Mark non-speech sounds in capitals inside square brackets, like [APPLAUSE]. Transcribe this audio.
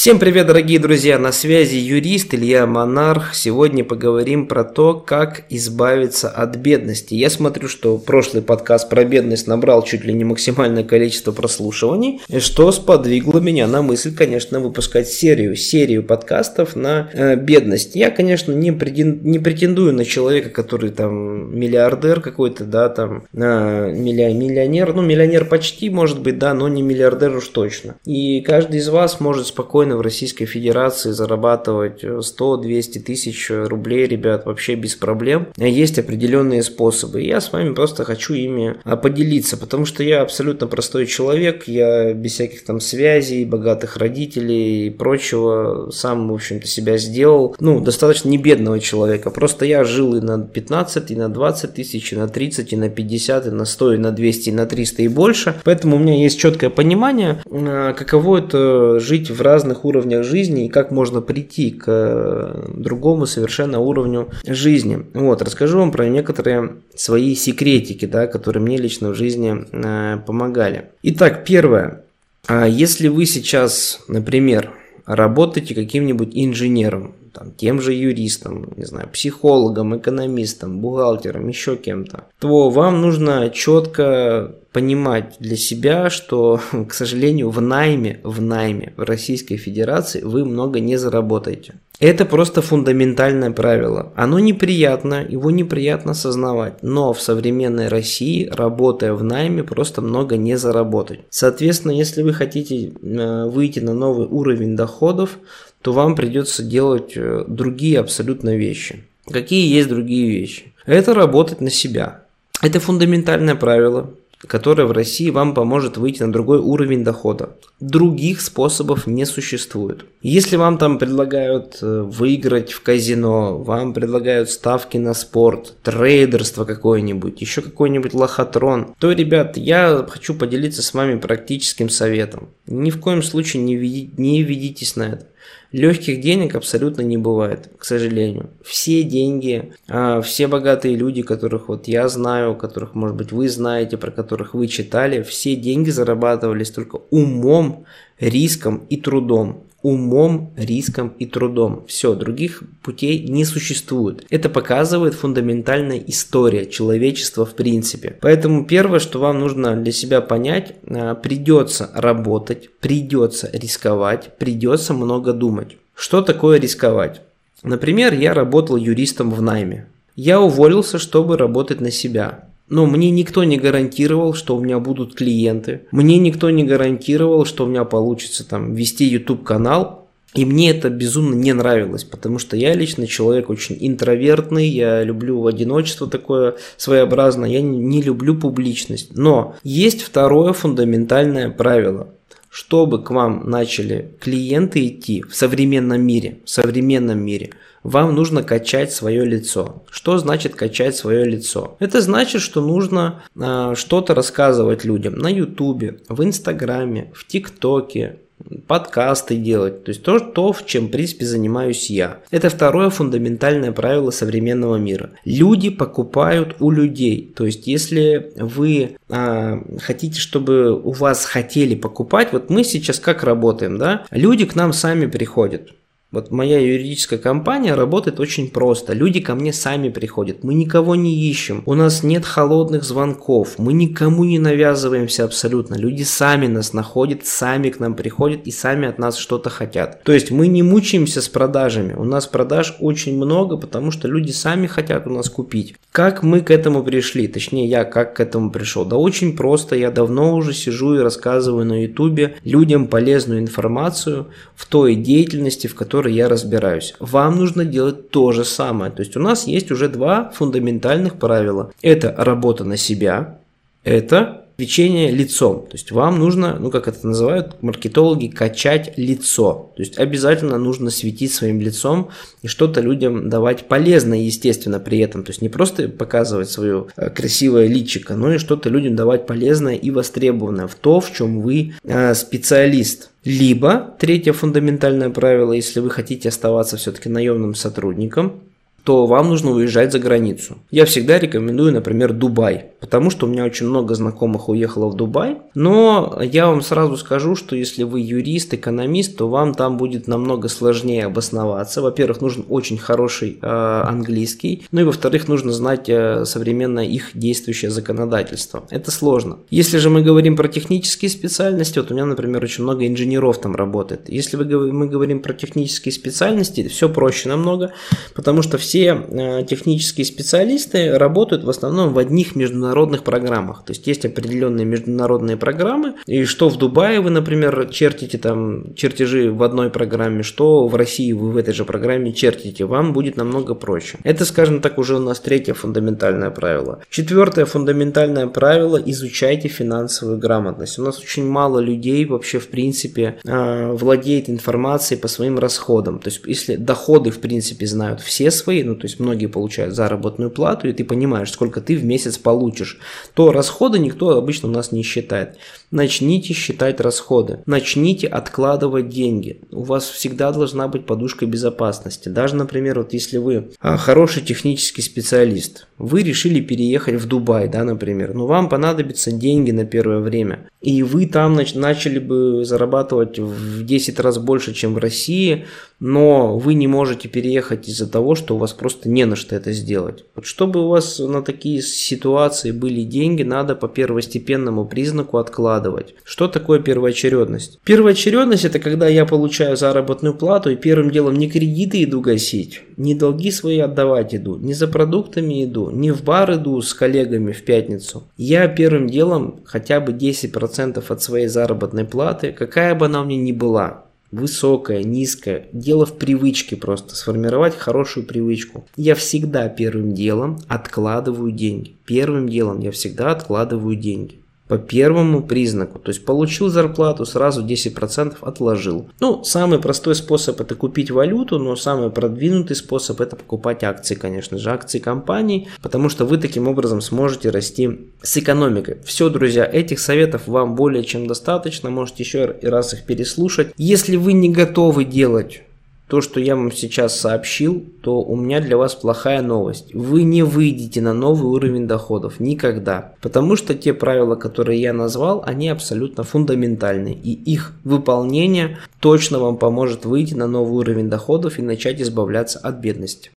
Всем привет, дорогие друзья! На связи юрист Илья Монарх. Сегодня поговорим про то, как избавиться от бедности. Я смотрю, что прошлый подкаст про бедность набрал чуть ли не максимальное количество прослушиваний, что сподвигло меня на мысль, конечно, выпускать серию, серию подкастов на э, бедность. Я, конечно, не, претен, не претендую на человека, который там миллиардер какой-то, да, там э, миллионер, ну миллионер почти может быть, да, но не миллиардер уж точно. И каждый из вас может спокойно спокойно в Российской Федерации зарабатывать 100-200 тысяч рублей, ребят, вообще без проблем. Есть определенные способы. Я с вами просто хочу ими а, поделиться, потому что я абсолютно простой человек, я без всяких там связей, богатых родителей и прочего сам, в общем-то, себя сделал. Ну, достаточно не бедного человека. Просто я жил и на 15, и на 20 тысяч, и на 30, и на 50, и на 100, и на 200, и на 300, и больше. Поэтому у меня есть четкое понимание, а, каково это жить в разных разных уровнях жизни и как можно прийти к э, другому совершенно уровню жизни. Вот, расскажу вам про некоторые свои секретики, да, которые мне лично в жизни э, помогали. Итак, первое. А если вы сейчас, например, работаете каким-нибудь инженером, там, тем же юристом, не знаю, психологом, экономистом, бухгалтером, еще кем-то, то вам нужно четко понимать для себя, что, [LAUGHS] к сожалению, в найме, в найме в Российской Федерации вы много не заработаете. Это просто фундаментальное правило. Оно неприятно, его неприятно осознавать, но в современной России, работая в найме, просто много не заработать. Соответственно, если вы хотите э, выйти на новый уровень доходов, то вам придется делать э, другие абсолютно вещи. Какие есть другие вещи? Это работать на себя. Это фундаментальное правило, которое в России вам поможет выйти на другой уровень дохода. Других способов не существует. Если вам там предлагают э, выиграть в казино, вам предлагают ставки на спорт, трейдерство какое-нибудь, еще какой-нибудь лохотрон, то, ребят, я хочу поделиться с вами практическим советом. Ни в коем случае не, веди, не ведитесь на это. Легких денег абсолютно не бывает, к сожалению. Все деньги, а, все богатые люди, которых вот я знаю, которых, может быть, вы знаете, про которых вы читали, все деньги зарабатывались только умом, риском и трудом умом, риском и трудом. Все, других путей не существует. Это показывает фундаментальная история человечества в принципе. Поэтому первое, что вам нужно для себя понять, а, придется работать, придется рисковать, придется много думать. Что такое рисковать? Например, я работал юристом в найме. Я уволился, чтобы работать на себя. Но мне никто не гарантировал, что у меня будут клиенты. Мне никто не гарантировал, что у меня получится там вести YouTube канал. И мне это безумно не нравилось, потому что я лично человек очень интровертный, я люблю одиночество такое своеобразное, я не люблю публичность. Но есть второе фундаментальное правило – чтобы к вам начали клиенты идти в современном мире, в современном мире, вам нужно качать свое лицо. Что значит качать свое лицо? Это значит, что нужно э, что-то рассказывать людям на ютубе, в инстаграме, в тиктоке, подкасты делать, то есть то, то, в чем, в принципе, занимаюсь я. Это второе фундаментальное правило современного мира. Люди покупают у людей, то есть если вы а, хотите, чтобы у вас хотели покупать, вот мы сейчас как работаем, да, люди к нам сами приходят, вот моя юридическая компания работает очень просто. Люди ко мне сами приходят. Мы никого не ищем. У нас нет холодных звонков. Мы никому не навязываемся абсолютно. Люди сами нас находят, сами к нам приходят и сами от нас что-то хотят. То есть мы не мучаемся с продажами. У нас продаж очень много, потому что люди сами хотят у нас купить. Как мы к этому пришли? Точнее, я как к этому пришел? Да очень просто. Я давно уже сижу и рассказываю на ютубе людям полезную информацию в той деятельности, в которой которой я разбираюсь. Вам нужно делать то же самое. То есть у нас есть уже два фундаментальных правила. Это работа на себя, это лечение лицом. То есть вам нужно, ну как это называют маркетологи, качать лицо. То есть обязательно нужно светить своим лицом и что-то людям давать полезное, естественно, при этом. То есть не просто показывать свое э, красивое личико, но и что-то людям давать полезное и востребованное в то, в чем вы э, специалист. Либо, третье фундаментальное правило, если вы хотите оставаться все-таки наемным сотрудником, то вам нужно уезжать за границу. Я всегда рекомендую, например, Дубай, потому что у меня очень много знакомых уехало в Дубай, но я вам сразу скажу, что если вы юрист, экономист, то вам там будет намного сложнее обосноваться. Во-первых, нужен очень хороший э, английский, ну и во-вторых, нужно знать э, современное их действующее законодательство. Это сложно. Если же мы говорим про технические специальности, вот у меня, например, очень много инженеров там работает. Если вы, мы говорим про технические специальности, все проще намного, потому что все э, технические специалисты работают в основном в одних международных программах. То есть есть определенные международные программы, и что в Дубае вы, например, чертите там чертежи в одной программе, что в России вы в этой же программе чертите, вам будет намного проще. Это, скажем так, уже у нас третье фундаментальное правило. Четвертое фундаментальное правило – изучайте финансовую грамотность. У нас очень мало людей вообще, в принципе, э, владеет информацией по своим расходам. То есть, если доходы, в принципе, знают все свои, ну, то есть, многие получают заработную плату, и ты понимаешь, сколько ты в месяц получишь, то расходы никто обычно у нас не считает. Начните считать расходы. Начните откладывать деньги. У вас всегда должна быть подушка безопасности. Даже, например, вот если вы а, хороший технический специалист, вы решили переехать в Дубай, да, например, но вам понадобятся деньги на первое время, и вы там начали бы зарабатывать в 10 раз больше, чем в России, но вы не можете переехать из-за того, что у вас просто не на что это сделать. Вот чтобы у вас на такие ситуации были деньги, надо по первостепенному признаку откладывать. Что такое первоочередность? Первоочередность это когда я получаю заработную плату и первым делом не кредиты иду гасить, не долги свои отдавать иду, не за продуктами иду, не в бар иду с коллегами в пятницу. Я первым делом хотя бы 10% от своей заработной платы, какая бы она мне ни была, высокая, низкая, дело в привычке просто, сформировать хорошую привычку. Я всегда первым делом откладываю деньги. Первым делом я всегда откладываю деньги по первому признаку. То есть получил зарплату, сразу 10% отложил. Ну, самый простой способ это купить валюту, но самый продвинутый способ это покупать акции, конечно же, акции компаний, потому что вы таким образом сможете расти с экономикой. Все, друзья, этих советов вам более чем достаточно, можете еще раз их переслушать. Если вы не готовы делать то, что я вам сейчас сообщил, то у меня для вас плохая новость. Вы не выйдете на новый уровень доходов никогда. Потому что те правила, которые я назвал, они абсолютно фундаментальны. И их выполнение точно вам поможет выйти на новый уровень доходов и начать избавляться от бедности.